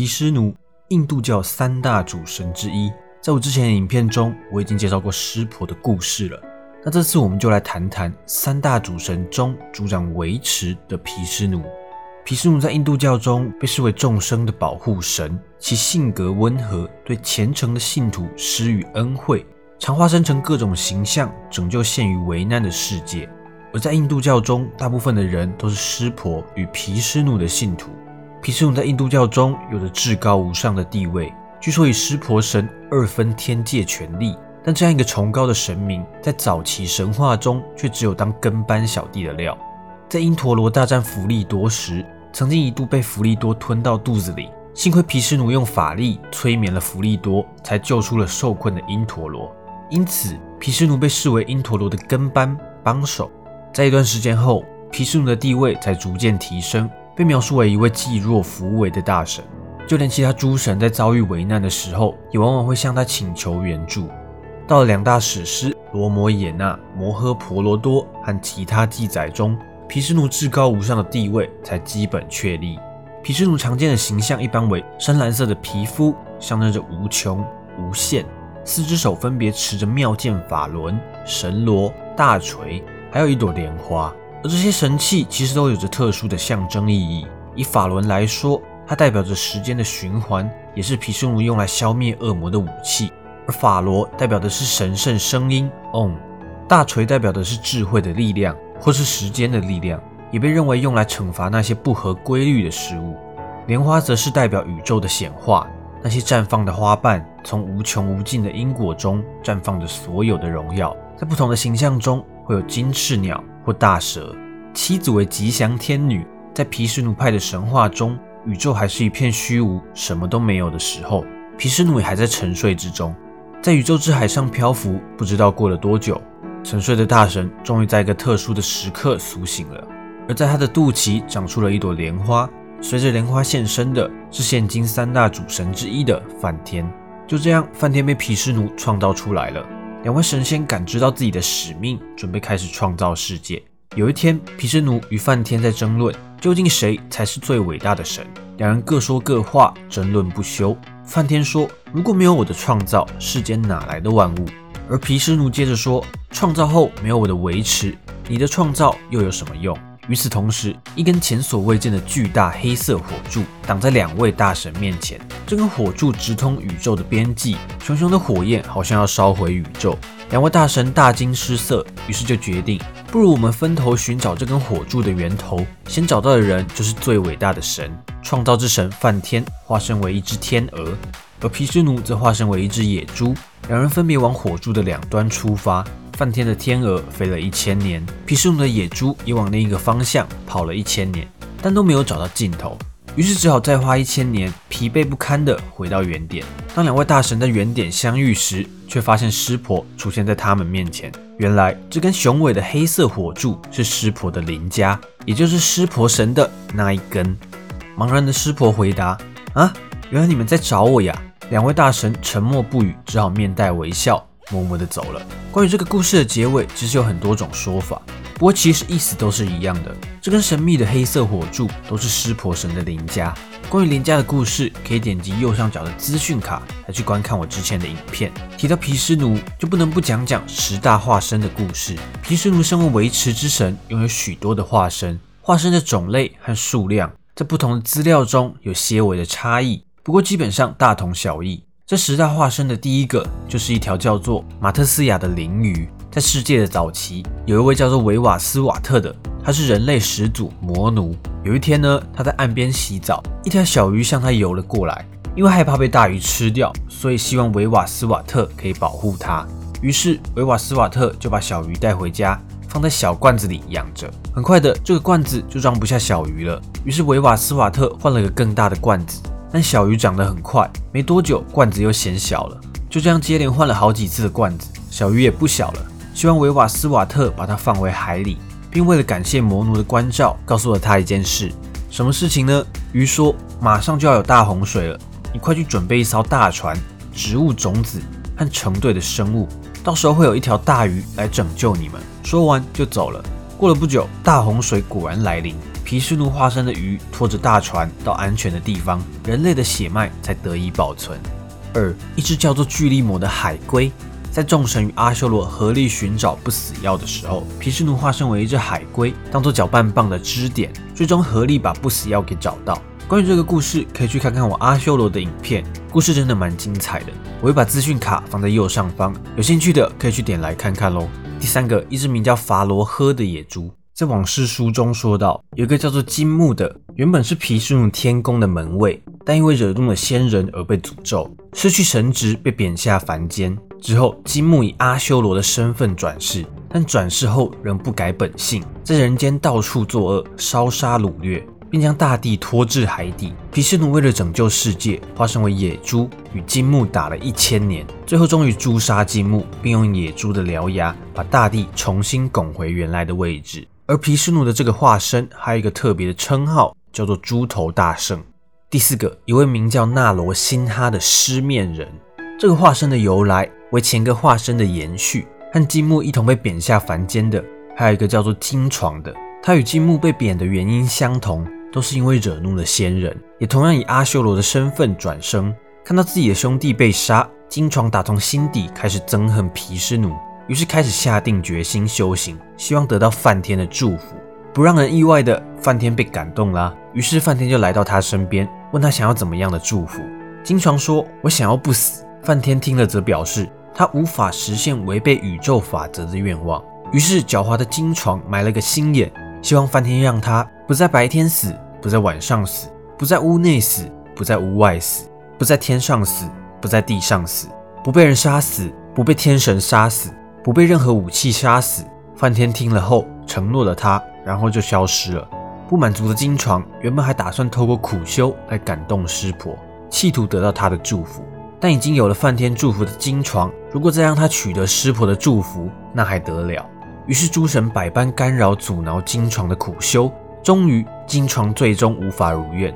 毗湿奴，印度教三大主神之一。在我之前的影片中，我已经介绍过湿婆的故事了。那这次我们就来谈谈三大主神中主掌维持的毗湿奴。毗湿奴在印度教中被视为众生的保护神，其性格温和，对虔诚的信徒施予恩惠，常化身成各种形象，拯救陷于危难的世界。而在印度教中，大部分的人都是湿婆与毗湿奴的信徒。毗湿奴在印度教中有着至高无上的地位。据说与湿婆神二分天界权力，但这样一个崇高的神明，在早期神话中却只有当跟班小弟的料。在因陀罗大战弗利多时，曾经一度被弗利多吞到肚子里，幸亏毗湿奴用法力催眠了弗利多，才救出了受困的因陀罗。因此，毗湿奴被视为因陀罗的跟班帮手。在一段时间后，毗湿奴的地位才逐渐提升，被描述为一位济弱扶危的大神。就连其他诸神在遭遇危难的时候，也往往会向他请求援助。到了两大史诗《罗摩衍那》《摩诃婆罗多》和其他记载中，毗湿奴至高无上的地位才基本确立。毗湿奴常见的形象一般为深蓝色的皮肤，象征着无穷无限；四只手分别持着妙剑法轮、神罗、大锤，还有一朵莲花。而这些神器其实都有着特殊的象征意义。以法轮来说，它代表着时间的循环，也是毗湿奴用来消灭恶魔的武器。而法罗代表的是神圣声音，Om；大锤代表的是智慧的力量，或是时间的力量，也被认为用来惩罚那些不合规律的事物。莲花则是代表宇宙的显化，那些绽放的花瓣从无穷无尽的因果中绽放着所有的荣耀。在不同的形象中，会有金翅鸟大蛇。妻子为吉祥天女，在毗湿奴派的神话中。宇宙还是一片虚无，什么都没有的时候，毗湿奴也还在沉睡之中，在宇宙之海上漂浮。不知道过了多久，沉睡的大神终于在一个特殊的时刻苏醒了，而在他的肚脐长出了一朵莲花。随着莲花现身的是现今三大主神之一的梵天。就这样，梵天被毗湿奴创造出来了。两位神仙感知到自己的使命，准备开始创造世界。有一天，毗湿奴与梵天在争论。究竟谁才是最伟大的神？两人各说各话，争论不休。梵天说：“如果没有我的创造，世间哪来的万物？”而毗湿奴接着说：“创造后没有我的维持，你的创造又有什么用？”与此同时，一根前所未见的巨大黑色火柱挡在两位大神面前。这根火柱直通宇宙的边际，熊熊的火焰好像要烧毁宇宙。两位大神大惊失色，于是就决定。不如我们分头寻找这根火柱的源头，先找到的人就是最伟大的神——创造之神梵天，化身为一只天鹅，而毗湿奴则化身为一只野猪。两人分别往火柱的两端出发。梵天的天鹅飞了一千年，毗湿奴的野猪也往另一个方向跑了一千年，但都没有找到尽头。于是只好再花一千年，疲惫不堪地回到原点。当两位大神在原点相遇时，却发现湿婆出现在他们面前。原来这根雄伟的黑色火柱是湿婆的邻家，也就是湿婆神的那一根。茫然的湿婆回答：“啊，原来你们在找我呀！”两位大神沉默不语，只好面带微笑，默默的走了。关于这个故事的结尾，其实有很多种说法。不过其实意思都是一样的，这根神秘的黑色火柱都是湿婆神的邻家。关于邻家的故事，可以点击右上角的资讯卡来去观看我之前的影片。提到毗湿奴，就不能不讲讲十大化身的故事。毗湿奴身为维持之神，拥有许多的化身，化身的种类和数量在不同的资料中有些微的差异，不过基本上大同小异。这十大化身的第一个就是一条叫做马特斯亚的灵鱼。在世界的早期，有一位叫做维瓦斯瓦特的，他是人类始祖魔奴。有一天呢，他在岸边洗澡，一条小鱼向他游了过来。因为害怕被大鱼吃掉，所以希望维瓦斯瓦特可以保护他。于是维瓦斯瓦特就把小鱼带回家，放在小罐子里养着。很快的，这个罐子就装不下小鱼了。于是维瓦斯瓦特换了个更大的罐子，但小鱼长得很快，没多久罐子又显小了。就这样接连换了好几次的罐子，小鱼也不小了。希望维瓦斯瓦特把它放回海里，并为了感谢魔奴的关照，告诉了他一件事。什么事情呢？鱼说：“马上就要有大洪水了，你快去准备一艘大船、植物种子和成对的生物，到时候会有一条大鱼来拯救你们。”说完就走了。过了不久，大洪水果然来临，毗毗湿奴化身的鱼拖着大船到安全的地方，人类的血脉才得以保存。二，一只叫做巨力魔的海龟，在众神与阿修罗合力寻找不死药的时候，皮湿奴化身为一只海龟，当做搅拌棒的支点，最终合力把不死药给找到。关于这个故事，可以去看看我阿修罗的影片，故事真的蛮精彩的。我会把资讯卡放在右上方，有兴趣的可以去点来看看喽。第三个，一只名叫法罗喝的野猪。在往事书中说到，有一个叫做金木的，原本是毗湿奴天宫的门卫，但因为惹怒了仙人而被诅咒，失去神职，被贬下凡间。之后，金木以阿修罗的身份转世，但转世后仍不改本性，在人间到处作恶，烧杀掳掠，并将大地拖至海底。毗湿奴为了拯救世界，化身为野猪，与金木打了一千年，最后终于诛杀金木，并用野猪的獠牙把大地重新拱回原来的位置。而毗湿奴的这个化身还有一个特别的称号，叫做猪头大圣。第四个，一位名叫纳罗辛哈的狮面人，这个化身的由来为前个化身的延续，和金木一同被贬下凡间的，还有一个叫做金床的，他与金木被贬的原因相同，都是因为惹怒了仙人，也同样以阿修罗的身份转生。看到自己的兄弟被杀，金床打从心底开始憎恨毗湿奴。于是开始下定决心修行，希望得到梵天的祝福。不让人意外的，梵天被感动了。于是梵天就来到他身边，问他想要怎么样的祝福。金床说：“我想要不死。”梵天听了则表示他无法实现违背宇宙法则的愿望。于是狡猾的金床埋了个心眼，希望梵天让他不在白天死，不在晚上死，不在屋内死，不在屋外死，不在天上死，不在地上死，不被人杀死，不被天神杀死。不被任何武器杀死。梵天听了后承诺了他，然后就消失了。不满足的金床原本还打算透过苦修来感动湿婆，企图得到他的祝福。但已经有了梵天祝福的金床，如果再让他取得湿婆的祝福，那还得了？于是诸神百般干扰阻挠金床的苦修，终于金床最终无法如愿。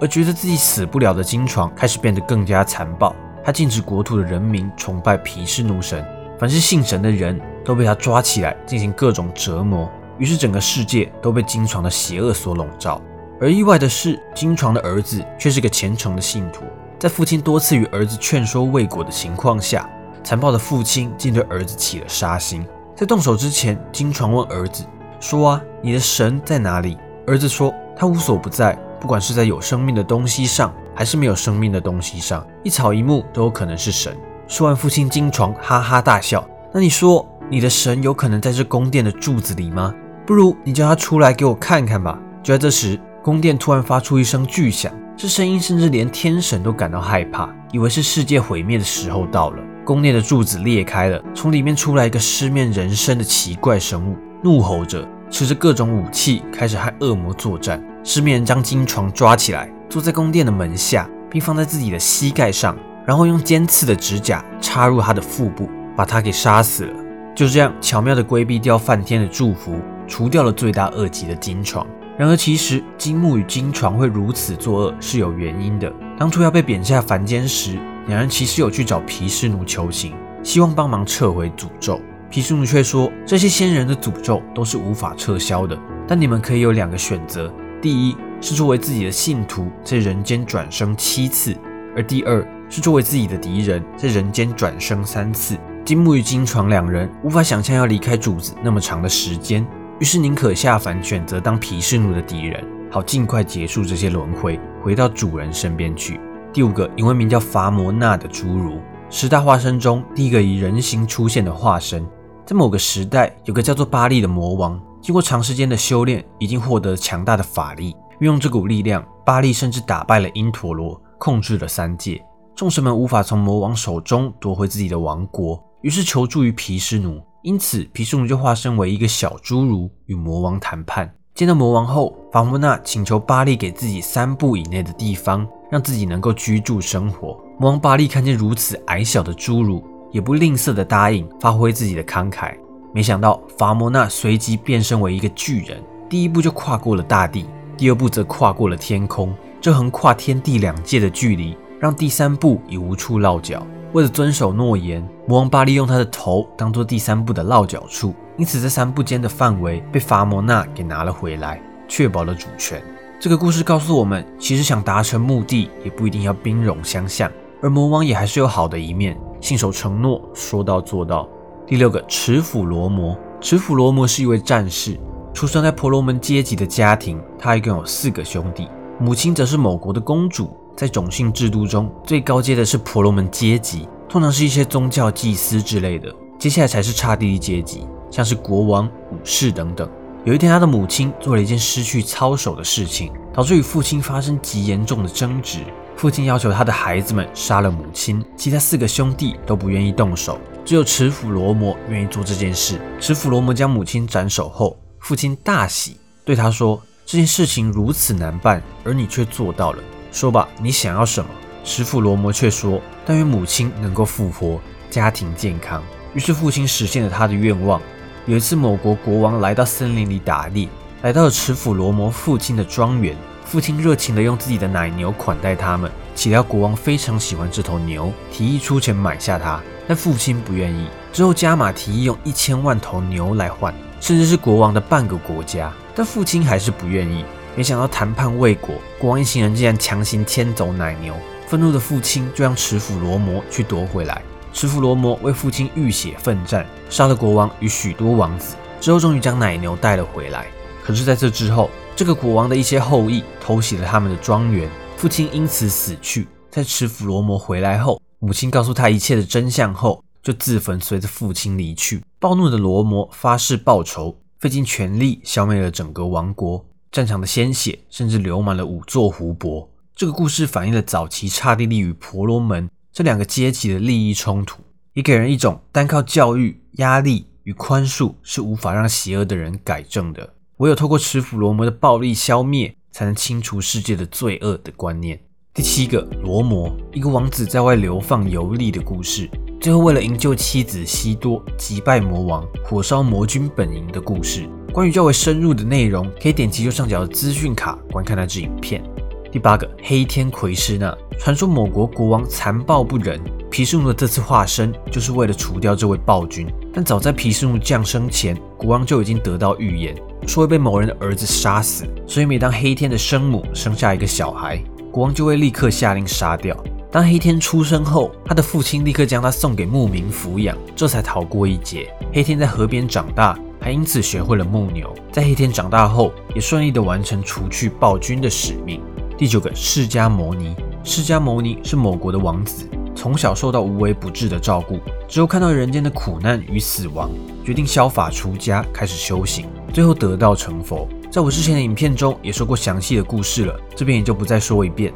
而觉得自己死不了的金床开始变得更加残暴，他禁止国土的人民崇拜毗湿奴神。凡是信神的人都被他抓起来进行各种折磨，于是整个世界都被金床的邪恶所笼罩。而意外的是，金床的儿子却是个虔诚的信徒。在父亲多次与儿子劝说未果的情况下，残暴的父亲竟对儿子起了杀心。在动手之前，金床问儿子说：“啊，你的神在哪里？”儿子说：“他无所不在，不管是在有生命的东西上，还是没有生命的东西上，一草一木都有可能是神。”说完，父亲金床哈哈大笑。那你说，你的神有可能在这宫殿的柱子里吗？不如你叫他出来给我看看吧。就在这时，宫殿突然发出一声巨响，这声音甚至连天神都感到害怕，以为是世界毁灭的时候到了。宫殿的柱子裂开了，从里面出来一个狮面人身的奇怪生物，怒吼着，持着各种武器，开始和恶魔作战。狮面人将金床抓起来，坐在宫殿的门下，并放在自己的膝盖上。然后用尖刺的指甲插入他的腹部，把他给杀死了。就这样巧妙地规避掉梵天的祝福，除掉了罪大恶极的金床。然而，其实金木与金床会如此作恶是有原因的。当初要被贬下凡间时，两人其实有去找毗湿奴求情，希望帮忙撤回诅咒。毗湿奴却说，这些仙人的诅咒都是无法撤销的。但你们可以有两个选择：第一是作为自己的信徒，在人间转生七次；而第二。是作为自己的敌人，在人间转生三次。金木与金床两人无法想象要离开主子那么长的时间，于是宁可下凡，选择当毗湿奴的敌人，好尽快结束这些轮回，回到主人身边去。第五个，一位名叫伐摩那的侏儒，十大化身中第一个以人形出现的化身。在某个时代，有个叫做巴利的魔王，经过长时间的修炼，已经获得强大的法力。运用这股力量，巴利甚至打败了因陀罗，控制了三界。众神们无法从魔王手中夺回自己的王国，于是求助于毗湿奴。因此，毗湿奴就化身为一个小侏儒，与魔王谈判。见到魔王后，法莫纳请求巴利给自己三步以内的地方，让自己能够居住生活。魔王巴利看见如此矮小的侏儒，也不吝啬的答应发挥自己的慷慨。没想到，法莫纳随即变身为一个巨人，第一步就跨过了大地，第二步则跨过了天空。这横跨天地两界的距离。让第三步已无处落脚。为了遵守诺言，魔王巴利用他的头当做第三步的落脚处，因此这三步间的范围被法摩纳给拿了回来。确保了主权。这个故事告诉我们，其实想达成目的，也不一定要兵戎相向，而魔王也还是有好的一面，信守承诺，说到做到。第六个，持斧罗摩。持斧罗摩是一位战士，出生在婆罗门阶级的家庭，他一共有四个兄弟，母亲则是某国的公主。在种姓制度中，最高阶的是婆罗门阶级，通常是一些宗教祭司之类的，接下来才是刹帝利阶级，像是国王、武士等等。有一天，他的母亲做了一件失去操守的事情，导致与父亲发生极严重的争执。父亲要求他的孩子们杀了母亲，其他四个兄弟都不愿意动手，只有持斧罗摩愿意做这件事。持斧罗摩将母亲斩首后，父亲大喜，对他说：“这件事情如此难办，而你却做到了。说吧，你想要什么？”持斧罗摩却说：“但愿母亲能够复活，家庭健康。”于是父亲实现了他的愿望。有一次，某国国王来到森林里打猎，来到了持斧罗摩父亲的庄园。父亲热情地用自己的奶牛款待他们，岂料国王非常喜欢这头牛，提议出钱买下它，但父亲不愿意。之后加码提议用一千万头牛来换，甚至是国王的半个国家，但父亲还是不愿意。没想到谈判未果，国王一行人竟然强行牵走奶牛。愤怒的父亲就让持斧罗摩去夺回来。持斧罗摩为父亲浴血奋战，杀了国王与许多王子，之后终于将奶牛带了回来。可是，在这之后，这个国王的一些后裔偷袭了他们的庄园，父亲因此死去。在持斧罗摩回来后，母亲告诉他一切的真相后，就自焚，随着父亲离去。暴怒的罗摩发誓报仇，费尽全力消灭了整个王国，战场的鲜血甚至流满了五座湖泊。这个故事反映了早期刹帝利与婆罗门。这两个阶级的利益冲突，也给人一种单靠教育、压力与宽恕是无法让邪恶的人改正的，唯有透过持斧罗摩的暴力消灭，才能清除世界的罪恶的观念。第七个，罗摩，一个王子在外流放游历的故事，最后为了营救妻子西多，击败魔王，火烧魔君本营的故事。关于较为深入的内容，可以点击右上角的资讯卡观看那支影片。第八个黑天魁师那，传说某国国王残暴不仁，皮斯奴的这次化身就是为了除掉这位暴君。但早在皮斯奴降生前，国王就已经得到预言，说会被某人的儿子杀死。所以每当黑天的生母生下一个小孩，国王就会立刻下令杀掉。当黑天出生后，他的父亲立刻将他送给牧民抚养，这才逃过一劫。黑天在河边长大，还因此学会了牧牛。在黑天长大后，也顺利的完成除去暴君的使命。第九个释迦牟尼，释迦牟尼是某国的王子，从小受到无微不至的照顾，之后看到人间的苦难与死亡，决定削发出家，开始修行，最后得道成佛。在我之前的影片中也说过详细的故事了，这边也就不再说一遍。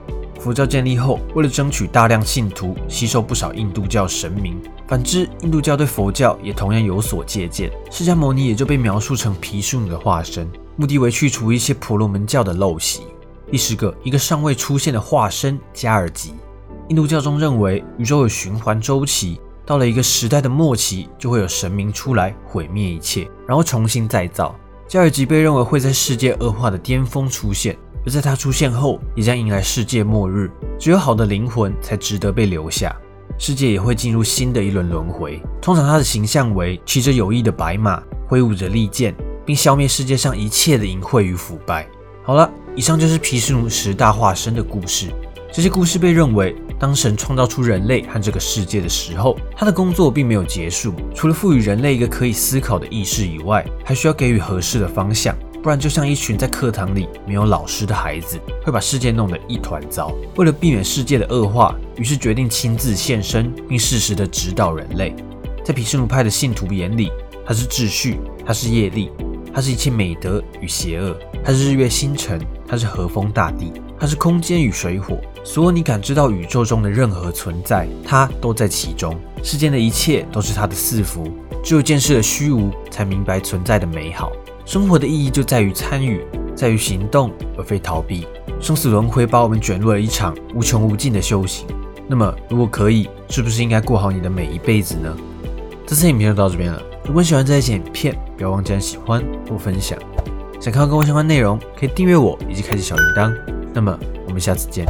佛教建立后，为了争取大量信徒，吸收不少印度教神明。反之，印度教对佛教也同样有所借鉴，释迦牟尼也就被描述成毗湿奴的化身，目的为去除一些婆罗门教的陋习。第十个，一个尚未出现的化身加尔吉。印度教中认为宇宙有循环周期，到了一个时代的末期，就会有神明出来毁灭一切，然后重新再造。加尔吉被认为会在世界恶化的巅峰出现，而在他出现后，也将迎来世界末日。只有好的灵魂才值得被留下，世界也会进入新的一轮轮回。通常他的形象为骑着有翼的白马，挥舞着利剑，并消灭世界上一切的淫秽与腐败。好了。以上就是毗湿奴十大化身的故事。这些故事被认为，当神创造出人类和这个世界的时候，他的工作并没有结束。除了赋予人类一个可以思考的意识以外，还需要给予合适的方向，不然就像一群在课堂里没有老师的孩子，会把世界弄得一团糟。为了避免世界的恶化，于是决定亲自现身，并适时的指导人类。在毗湿奴派的信徒眼里，他是秩序，他是业力，他是一切美德与邪恶，他是日月星辰。它是和风大地，它是空间与水火，所有你感知到宇宙中的任何存在，它都在其中。世间的一切都是它的赐福，只有见识了虚无，才明白存在的美好。生活的意义就在于参与，在于行动，而非逃避。生死轮回把我们卷入了一场无穷无尽的修行。那么，如果可以，是不是应该过好你的每一辈子呢？这次影片就到这边了。如果喜欢这期影片，不要忘记按喜欢或分享。想看到跟我相关内容，可以订阅我以及开启小铃铛。那么，我们下次见。